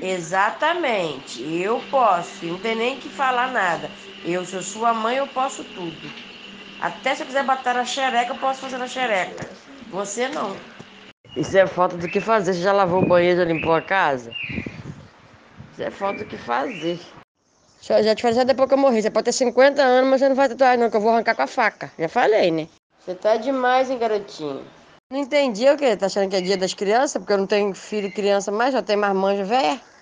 Exatamente. Eu posso, não tem nem que falar nada. Eu sou sua mãe, eu posso tudo. Até se eu quiser bater na xereca, eu posso fazer na xereca. Você não. Isso é falta do que fazer. Você já lavou o banheiro, já limpou a casa? Isso é falta do que fazer. Já, já te falei depois que eu morri. Você pode ter 50 anos, mas você não vai tatuagem não, que eu vou arrancar com a faca. Já falei, né? Você tá demais, hein, garotinho? Não entendi o quê? Tá achando que é dia das crianças? Porque eu não tenho filho e criança mais, já tenho mais manja velha?